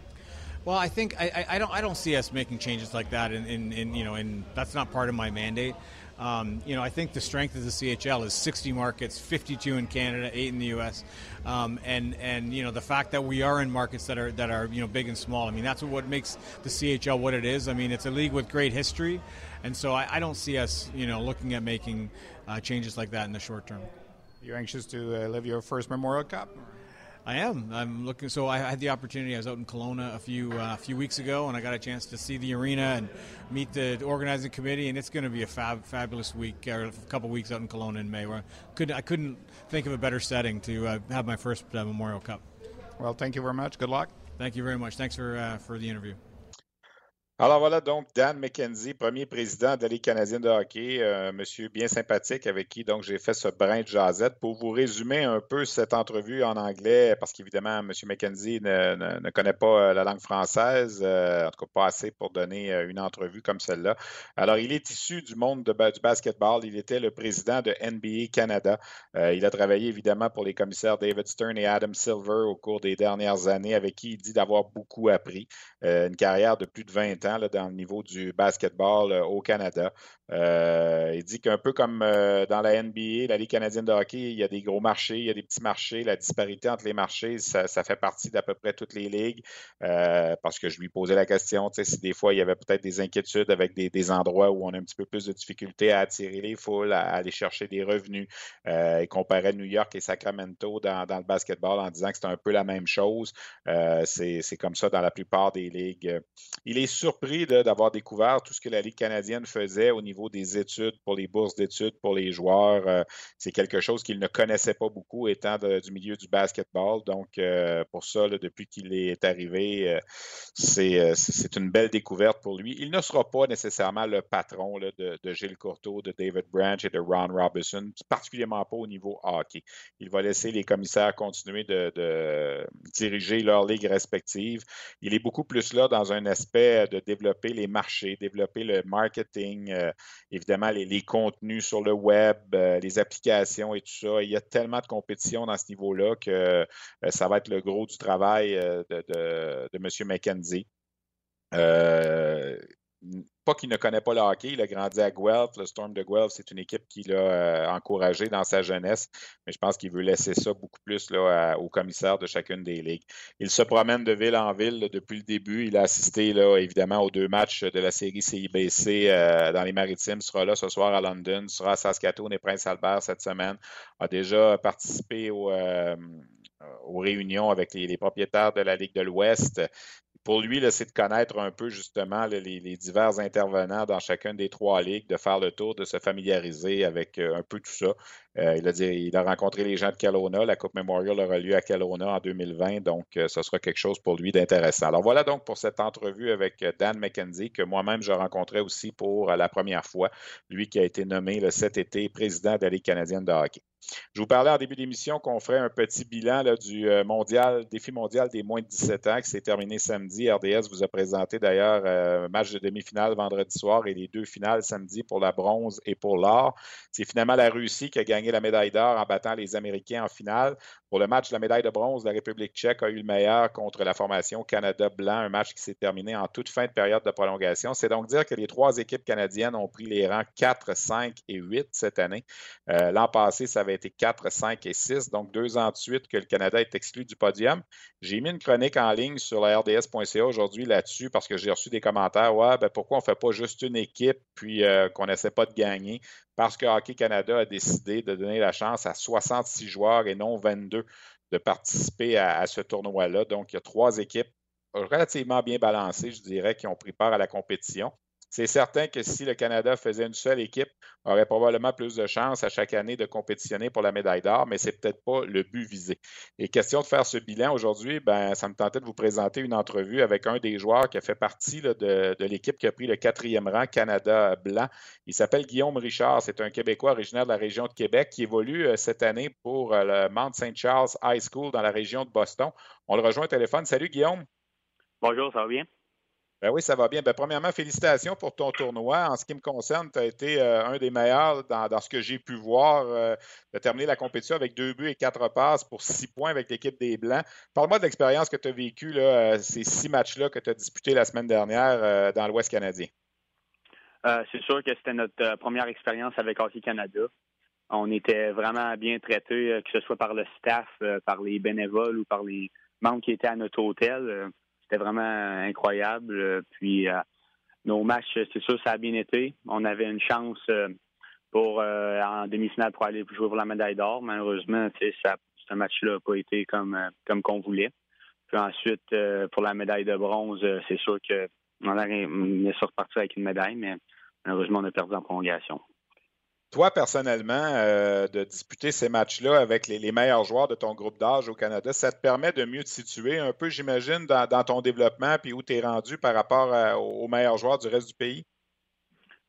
Well, I think I, I, don't I don't see us making changes like that, in, in, in you know, and that's not part of my mandate. Um, you know, I think the strength of the CHL is 60 markets, 52 in Canada, eight in the U.S., um, and and you know the fact that we are in markets that are that are you know big and small. I mean, that's what makes the CHL what it is. I mean, it's a league with great history, and so I, I don't see us you know looking at making uh, changes like that in the short term. You're anxious to uh, live your first Memorial Cup. I am. I'm looking. So I had the opportunity. I was out in Kelowna a few uh, few weeks ago, and I got a chance to see the arena and meet the organizing committee. And it's going to be a fab, fabulous week or a couple weeks out in Kelowna in May. Where I couldn't I couldn't think of a better setting to uh, have my first uh, Memorial Cup. Well, thank you very much. Good luck. Thank you very much. Thanks for uh, for the interview. Alors voilà donc Dan McKenzie, premier président de la Ligue canadienne de hockey, un monsieur bien sympathique avec qui donc j'ai fait ce brin de jasette. Pour vous résumer un peu cette entrevue en anglais, parce qu'évidemment, M. McKenzie ne, connaît pas euh, la langue française, euh, en tout cas pas assez pour donner euh, une entrevue comme celle-là. Alors, il est issu du monde de, du basketball. Il était le président de NBA Canada. il a travaillé évidemment pour les commissaires David Stern et Adam Silver au cours des dernières années, avec qui il dit d'avoir beaucoup appris. une carrière de plus de 20 ans dans le niveau du basketball euh, au Canada. Euh, il dit qu'un peu comme euh, dans la NBA, la Ligue canadienne de hockey, il y a des gros marchés, il y a des petits marchés. La disparité entre les marchés, ça, fait partie d'à peu près toutes les ligues. Euh, parce que je lui posais la question, si des fois il y avait peut-être des inquiétudes avec des, endroits où on a un petit peu plus de difficultés à attirer les foules, à, aller chercher des revenus. il comparait New York et Sacramento dans, le basketball en disant que c'était un peu la même chose. C'est comme ça dans la plupart des ligues. Il est surpris d'avoir découvert tout ce que la Ligue canadienne faisait au niveau des études, pour les bourses d'études pour les joueurs. Euh, c'est quelque chose qu'il ne connaissait pas beaucoup étant du milieu du basketball. Donc, euh, pour ça, depuis qu'il est arrivé, euh, c'est une belle découverte pour lui. Il ne sera pas nécessairement le patron de, Gilles Courteau, de David Branch et de Ron Robinson, particulièrement pas au niveau hockey. Il va laisser les commissaires continuer de, diriger leurs ligues respectives. Il est beaucoup plus là dans un aspect de développer les marchés, développer le marketing, évidemment, les, contenus sur le web, euh, les applications et tout ça. Il y a tellement de compétition dans ce niveau-là que euh, ça va être le gros du travail euh, de, M. McKenzie pas qu'il ne connaît pas le hockey, il a grandi à Guelph. Le Storm de Guelph, c'est une équipe qu'il a euh, encouragé dans sa jeunesse, mais je pense qu'il veut laisser ça beaucoup plus là, au commissaire de chacune des ligues. Il se promène de ville en ville depuis le début. Il a assisté là, évidemment aux deux matchs de la série CIBC euh, dans les Maritimes. sera là ce soir à London, sera à Saskatoon et Prince Albert cette semaine. A déjà participé euh, aux réunions avec les, propriétaires de la Ligue de l'Ouest pour lui, c'est de connaître un peu justement les, divers intervenants dans chacune des trois ligues, de faire le tour, de se familiariser avec euh, un peu tout ça. Euh, il, a dit, il a rencontré les gens de Kelowna. La Coupe Memorial aura lieu à Kelowna en 2020, donc euh, ce sera quelque chose pour lui d'intéressant. Alors voilà donc pour cette entrevue avec Dan McKenzie, que moi-même je rencontrais aussi pour la première fois, lui qui a été nommé cet été président de la Ligue canadienne de hockey. Je vous parlais en début d'émission qu'on ferait un petit bilan du euh, mondial, défi mondial des moins de 17 ans qui s'est terminé samedi. RDS vous a présenté d'ailleurs un euh, match de demi-finale vendredi soir et les deux finales samedi pour la bronze et pour l'or. C'est finalement la Russie qui a gagné la médaille d'or en battant les Américains en finale. Pour le match de la médaille de bronze, la République tchèque a eu le meilleur contre la formation Canada blanc, un match qui s'est terminé en toute fin de période de prolongation. C'est donc dire que les trois équipes canadiennes ont pris les rangs 4, 5 et 8 cette année. Euh, l'an passé, ça avait été 4, 5 et 6, donc deux ans de suite que le Canada est exclu du podium. J'ai mis une chronique en ligne sur la RDS.ca aujourd'hui là-dessus parce que j'ai reçu des commentaires. Ouais, ben pourquoi on ne fait pas juste une équipe puis euh, qu'on n'essaie pas de gagner? Parce que Hockey Canada a décidé de donner la chance à 66 joueurs et non 22 de participer à ce tournoi-là. Donc, il y a trois équipes relativement bien balancées, je dirais, qui ont pris part à la compétition. C'est certain que si le Canada faisait une seule équipe, aurait probablement plus de chances à chaque année de compétitionner pour la médaille d'or, mais c'est peut-être pas le but visé. Et question de faire ce bilan aujourd'hui, ben, ça me tentait de vous présenter une entrevue avec un des joueurs qui a fait partie de, l'équipe qui a pris le quatrième rang Canada blanc. Il s'appelle Guillaume Richard. C'est un Québécois originaire de la région de Québec qui évolue euh, cette année pour euh, le Mount St. Charles High School dans la région de Boston. On le rejoint au téléphone. Salut Guillaume. Bonjour, ça va bien? Ben oui, ça va bien. Ben, premièrement, félicitations pour ton tournoi. En ce qui me concerne, tu as été euh, un des meilleurs dans, ce que j'ai pu voir. Euh, tu as terminé la compétition avec deux buts et quatre passes pour six points avec l'équipe des Blancs. Parle-moi de l'expérience que tu as vécue, euh, ces six matchs-là que tu as disputés la semaine dernière dans l'Ouest canadien. C'est sûr que c'était notre première expérience avec Hockey Canada. On était vraiment bien traités, que ce soit par le staff, par les bénévoles ou par les membres qui étaient à notre hôtel c'était vraiment incroyable. Puis euh, nos matchs, c'est sûr, ça a bien été. On avait une chance euh, pour euh, en demi-finale pour aller jouer pour la médaille d'or. Malheureusement, ça, ce match-là n'a pas été comme comme qu'on voulait. Puis ensuite, pour la médaille de bronze, c'est sûr qu'on on est reparti avec une médaille, mais malheureusement, on a perdu en prolongation. Toi, personnellement, euh, de disputer ces matchs-là avec les, meilleurs joueurs de ton groupe d'âge au Canada, ça te permet de mieux te situer un peu, j'imagine, dans, ton développement puis où tu es rendu par rapport aux meilleurs joueurs du reste du pays?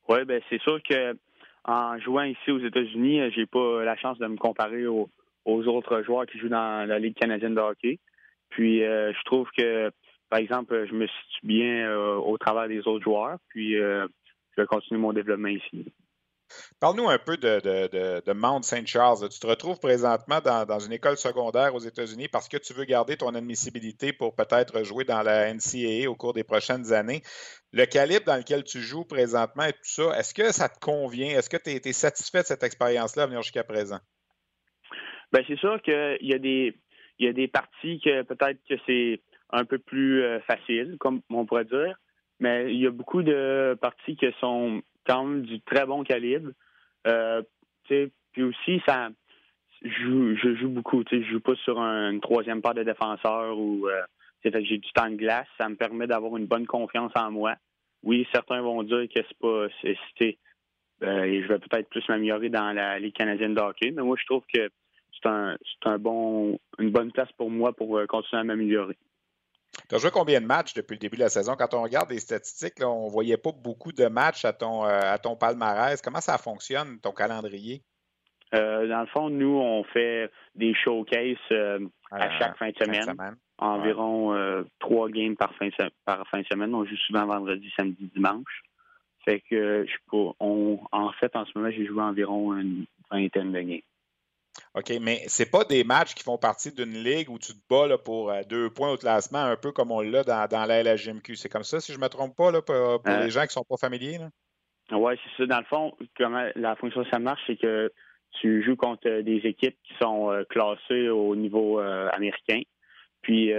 Oui, bien, c'est sûr que en jouant ici aux États-Unis, euh, j'ai pas la chance de me comparer aux, autres joueurs qui jouent dans la Ligue canadienne de hockey. Puis euh, je trouve que, par exemple, je me situe bien au travers des autres joueurs, puis je vais continuer mon développement ici. Parle-nous un peu de, de, Mount St. Charles. Tu te retrouves présentement dans, une école secondaire aux États-Unis parce que tu veux garder ton admissibilité pour peut-être jouer dans la NCAA au cours des prochaines années. Le calibre dans lequel tu joues présentement et tout ça, est-ce que ça te convient? Est-ce que tu es, satisfait de cette expérience-là à venir jusqu'à présent? Bien, c'est sûr qu'il y a des il y a des parties que peut-être que c'est un peu plus euh, facile, comme on pourrait dire, mais il y a beaucoup de parties qui sont quand même du très bon calibre. Euh, puis aussi, ça, je, je joue beaucoup. Je joue pas sur un, une troisième part de défenseur ou euh, j'ai du temps de glace. Ça me permet d'avoir une bonne confiance en moi. Oui, certains vont dire que c'est pas. C'est, euh, je vais peut-être plus m'améliorer dans la Ligue canadienne de hockey, mais moi, je trouve que c'est un, un bon, une bonne place pour moi pour continuer à m'améliorer. Tu as joué combien de matchs depuis le début de la saison? Quand on regarde les statistiques, on ne voyait pas beaucoup de matchs à ton, euh, à ton palmarès. Comment ça fonctionne, ton calendrier? Euh, dans le fond, nous, on fait des showcases à chaque fin de semaine. Environ trois games par fin, par fin de semaine. On joue souvent vendredi, samedi, dimanche. Fait que je on, en fait, en ce moment, j'ai joué environ une vingtaine de games. OK, mais ce pas des matchs qui font partie d'une ligue où tu te bats pour euh, deux points au classement, un peu comme on l'a dans, dans la LHMQ. C'est comme ça, si je ne me trompe pas, là, pour, euh, les gens qui ne sont pas familiers? Oui, c'est ça. Dans le fond, comment la fonction ça marche, c'est que tu joues contre des équipes qui sont euh, classées au niveau américain. Puis,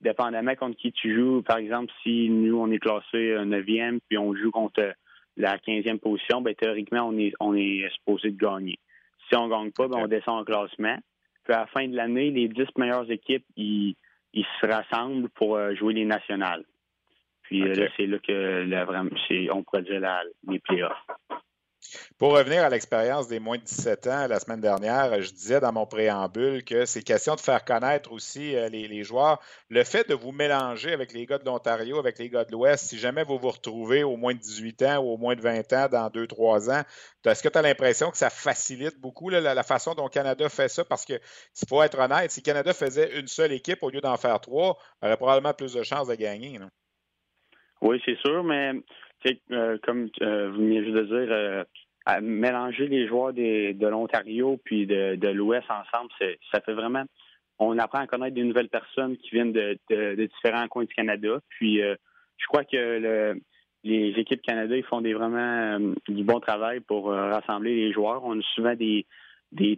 dépendamment contre qui tu joues, par exemple, si nous, on est classé 9e, puis on joue contre la 15e position, ben, théoriquement, on est, on est supposé de gagner. Si on ne gagne pas, ben, on descend en classement. Puis à la fin de l'année, les dix meilleures équipes, ils, se rassemblent pour euh, jouer les nationales. Puis euh, là, c'est là que on pourrait dire les playoffs. Pour revenir à l'expérience des moins de 17 ans, la semaine dernière, je disais dans mon préambule que c'est question de faire connaître aussi euh, les, joueurs. Le fait de vous mélanger avec les gars de l'Ontario, avec les gars de l'Ouest, si jamais vous vous retrouvez au moins de 18 ans ou au moins de 20 ans dans 2-3 ans, est-ce que tu as l'impression que ça facilite beaucoup la, façon dont Canada fait ça? Parce que, s'il faut être honnête, si Canada faisait une seule équipe au lieu d'en faire trois, il aurait probablement plus de chances de gagner. Oui, c'est sûr, mais euh, comme euh, vous venez de dire, euh, mélanger les joueurs de l'Ontario puis de, l'Ouest ensemble, ça fait vraiment. On apprend à connaître des nouvelles personnes qui viennent de, différents coins du Canada. Puis, je crois que les équipes Canada font des vraiment du bon travail pour rassembler les joueurs. On a souvent des,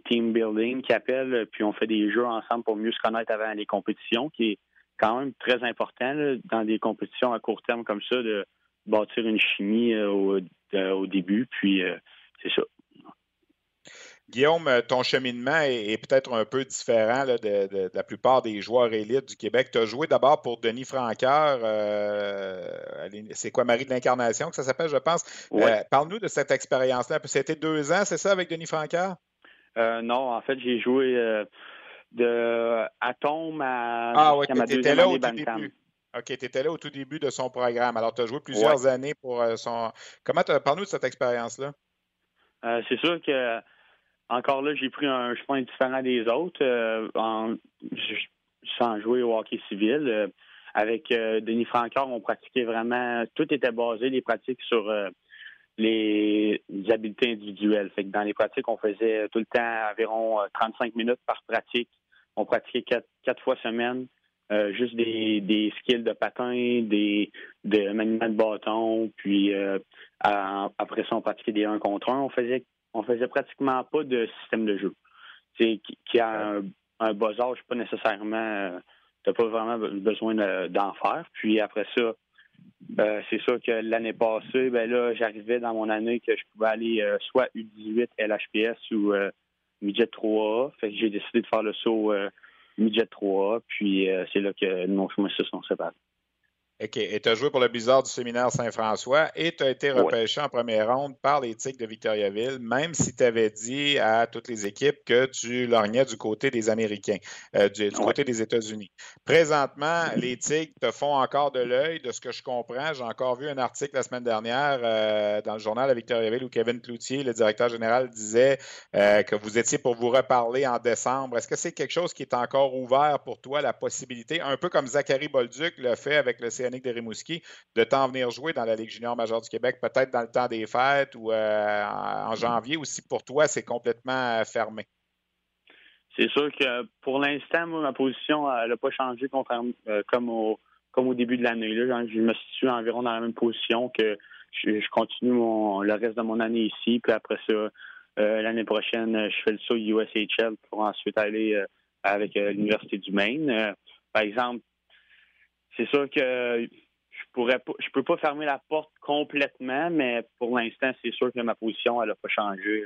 team building qui appellent, puis on fait des jeux ensemble pour mieux se connaître avant les compétitions, qui est quand même très important dans des compétitions à court terme comme ça bâtir une chimie euh, euh, au, début, puis euh, c'est ça. Guillaume, ton cheminement est, peut-être un peu différent de, la plupart des joueurs élites du Québec. Tu as joué d'abord pour Denis Franqueur. c'est quoi, Marie de l'Incarnation, que ça s'appelle, je pense? Parle-nous de cette expérience-là. C'était deux ans, c'est ça, avec Denis Franqueur? non, en fait, j'ai joué de Atome à, ah, ouais, ma deuxième là au début. OK, tu étais là au tout début de son programme. Alors, tu as joué plusieurs années pour euh, son. Comment parle-nous de cette expérience-là? Euh, c'est sûr que encore là, j'ai pris un chemin différent des autres euh, en, sans jouer au hockey civil. avec Denis Francard, on pratiquait vraiment tout était basé, les pratiques sur les, habiletés individuelles. Fait que dans les pratiques, on faisait tout le temps environ 35 minutes par pratique. On pratiquait quatre, quatre fois semaine. Euh, juste des, des skills de patin, des de maniement de bâton, puis euh, après ça on pratiquait des 1 contre 1. On faisait on faisait pratiquement pas de système de jeu. C'est qui, qui a un, bas âge, pas nécessairement euh, t'as pas vraiment besoin d'en faire. Puis après ça, c'est sûr que l'année passée, ben là, j'arrivais dans mon année que je pouvais aller soit U18 LHPS ou midget 3A. Fait que j'ai décidé de faire le saut midget 3 puis euh, c'est là que nos chemins se sont séparés. OK. Et tu as joué pour le Bizarre du séminaire Saint-François et tu as été repêché en première ronde par les Tigres de Victoriaville, même si tu avais dit à toutes les équipes que tu lorgnais du côté des Américains, euh, du, côté des États-Unis. Présentement, les Tigres te font encore de l'œil, de ce que je comprends. J'ai encore vu un article la semaine dernière euh, dans le journal à Victoriaville où Kevin Cloutier, le directeur général, disait euh, que vous étiez pour vous reparler en décembre. Est-ce que c'est quelque chose qui est encore ouvert pour toi, la possibilité, un peu comme Zachary Bolduc le fait avec le CF Océanique de t'en venir jouer dans la Ligue junior majeure du Québec, peut-être dans le temps des fêtes ou en janvier, ou si pour toi, c'est complètement fermé? C'est sûr que pour l'instant, ma position, n'a pas changé comme, au, comme au début de l'année. Je me situe environ dans la même position que je, continue le reste de mon année ici, puis après ça, euh, l'année prochaine, je fais le saut USHL pour ensuite aller euh, avec euh, l'Université du Maine. par exemple, c'est sûr que je pourrais pas, je peux pas fermer la porte complètement, mais pour l'instant, c'est sûr que ma position, elle n'a pas changé,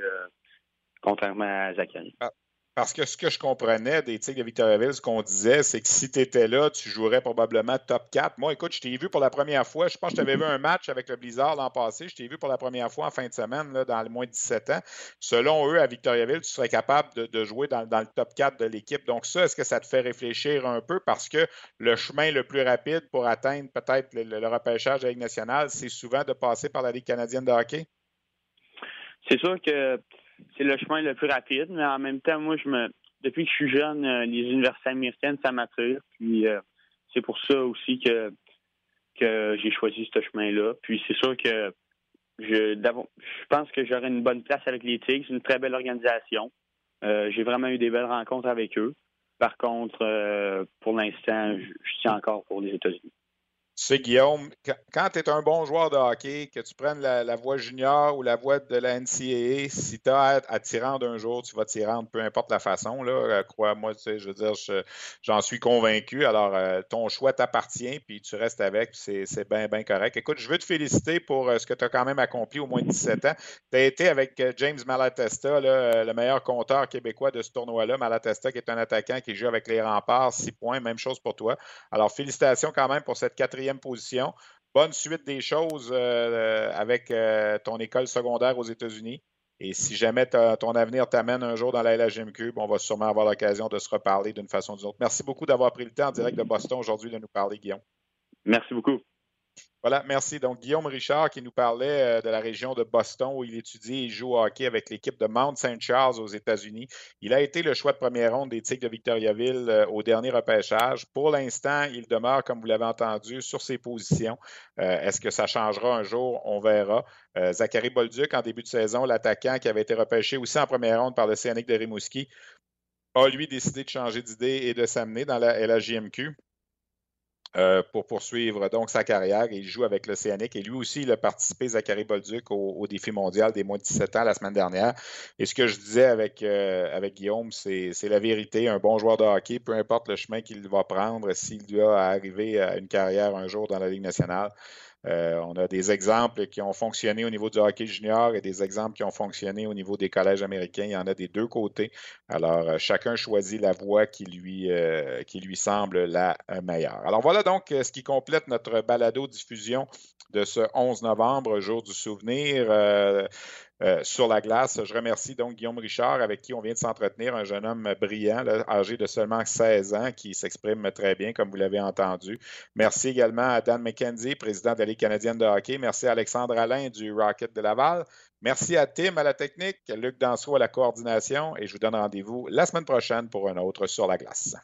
contrairement à Zachary. Ah, parce que ce que je comprenais des Tigres de Victoriaville, ce qu'on disait, c'est que si tu étais là, tu jouerais probablement top 4. Moi, écoute, je t'ai vu pour la première fois. Je pense que je t'avais vu un match avec le Blizzard l'an passé. Je t'ai vu pour la première fois en fin de semaine, là, dans les moins de 17 ans. Selon eux, à Victoriaville, tu serais capable de, jouer dans, le top 4 de l'équipe. Donc, ça, est-ce que ça te fait réfléchir un peu? Parce que le chemin le plus rapide pour atteindre peut-être le, repêchage de la Ligue nationale, c'est souvent de passer par la Ligue canadienne de hockey? C'est sûr que c'est le chemin le plus rapide, mais en même temps, moi, je me depuis que je suis jeune, euh, les universités américaines, ça m'attire. Puis euh, c'est pour ça aussi que j'ai choisi ce chemin-là. Puis c'est sûr que je, je pense que j'aurai une bonne place avec les Tigres. C'est une très belle organisation. Euh, j'ai vraiment eu des belles rencontres avec eux. Par contre, pour l'instant, je tiens encore pour les États-Unis sais, Guillaume, quand tu es un bon joueur de hockey, que tu prennes la, voie junior ou la voie de la NCAA, si tu as à, t'y rendre un jour, tu vas t'y rendre, peu importe la façon. Euh, crois-moi, tu je veux dire, j'en suis convaincu. Alors, euh, ton choix t'appartient, puis tu restes avec, c'est bien, bien correct. Écoute, je veux te féliciter pour euh, ce que tu as quand même accompli au moins de 17 ans. Tu as été avec James Malatesta, le meilleur compteur québécois de ce tournoi-là. Malatesta, qui est un attaquant qui joue avec les remparts, 6 points, même chose pour toi. Alors, félicitations quand même pour cette quatrième position. Bonne suite des choses euh, avec euh, ton école secondaire aux États-Unis. Et si jamais ton avenir t'amène un jour dans la LHMQ, on va sûrement avoir l'occasion de se reparler d'une façon ou d'une autre. Merci beaucoup d'avoir pris le temps en direct de Boston aujourd'hui de nous parler, Guillaume. Merci beaucoup. Voilà, merci. Donc, Guillaume Richard qui nous parlait euh, de la région de Boston où il étudie et joue au hockey avec l'équipe de Mount St. Charles aux États-Unis. Il a été le choix de première ronde des Tigres de Victoriaville euh, au dernier repêchage. Pour l'instant, il demeure, comme vous l'avez entendu, sur ses positions. Euh, est-ce que ça changera un jour? On verra. Zachary Bolduc, en début de saison, l'attaquant qui avait été repêché aussi en première ronde par le Scénic de Rimouski, a lui décidé de changer d'idée et de s'amener dans la LHJMQ. Euh, pour poursuivre donc sa carrière. Il joue avec l'Océanique et lui aussi, il a participé, Zachary Bolduc, au, défi mondial des moins de 17 ans la semaine dernière. Et ce que je disais avec, euh, avec Guillaume, c'est la vérité. Un bon joueur de hockey, peu importe le chemin qu'il va prendre, s'il doit arriver à une carrière un jour dans la Ligue nationale, euh, on a des exemples qui ont fonctionné au niveau du hockey junior et des exemples qui ont fonctionné au niveau des collèges américains. Il y en a des deux côtés. Alors, euh, chacun choisit la voie qui lui, euh, qui lui semble la meilleure. Alors, voilà donc ce qui complète notre balado-diffusion de ce 11 novembre, jour du souvenir. Euh, sur la glace. Je remercie donc Guillaume Richard, avec qui on vient de s'entretenir, un jeune homme brillant, âgé de seulement 16 ans, qui s'exprime très bien, comme vous l'avez entendu. Merci également à Dan McKenzie, président de la Ligue canadienne de hockey. Merci à Alexandre Alain du Rocket de Laval. Merci à Tim à la technique, Luc Danseau à la coordination et je vous donne rendez-vous la semaine prochaine pour un autre sur la glace.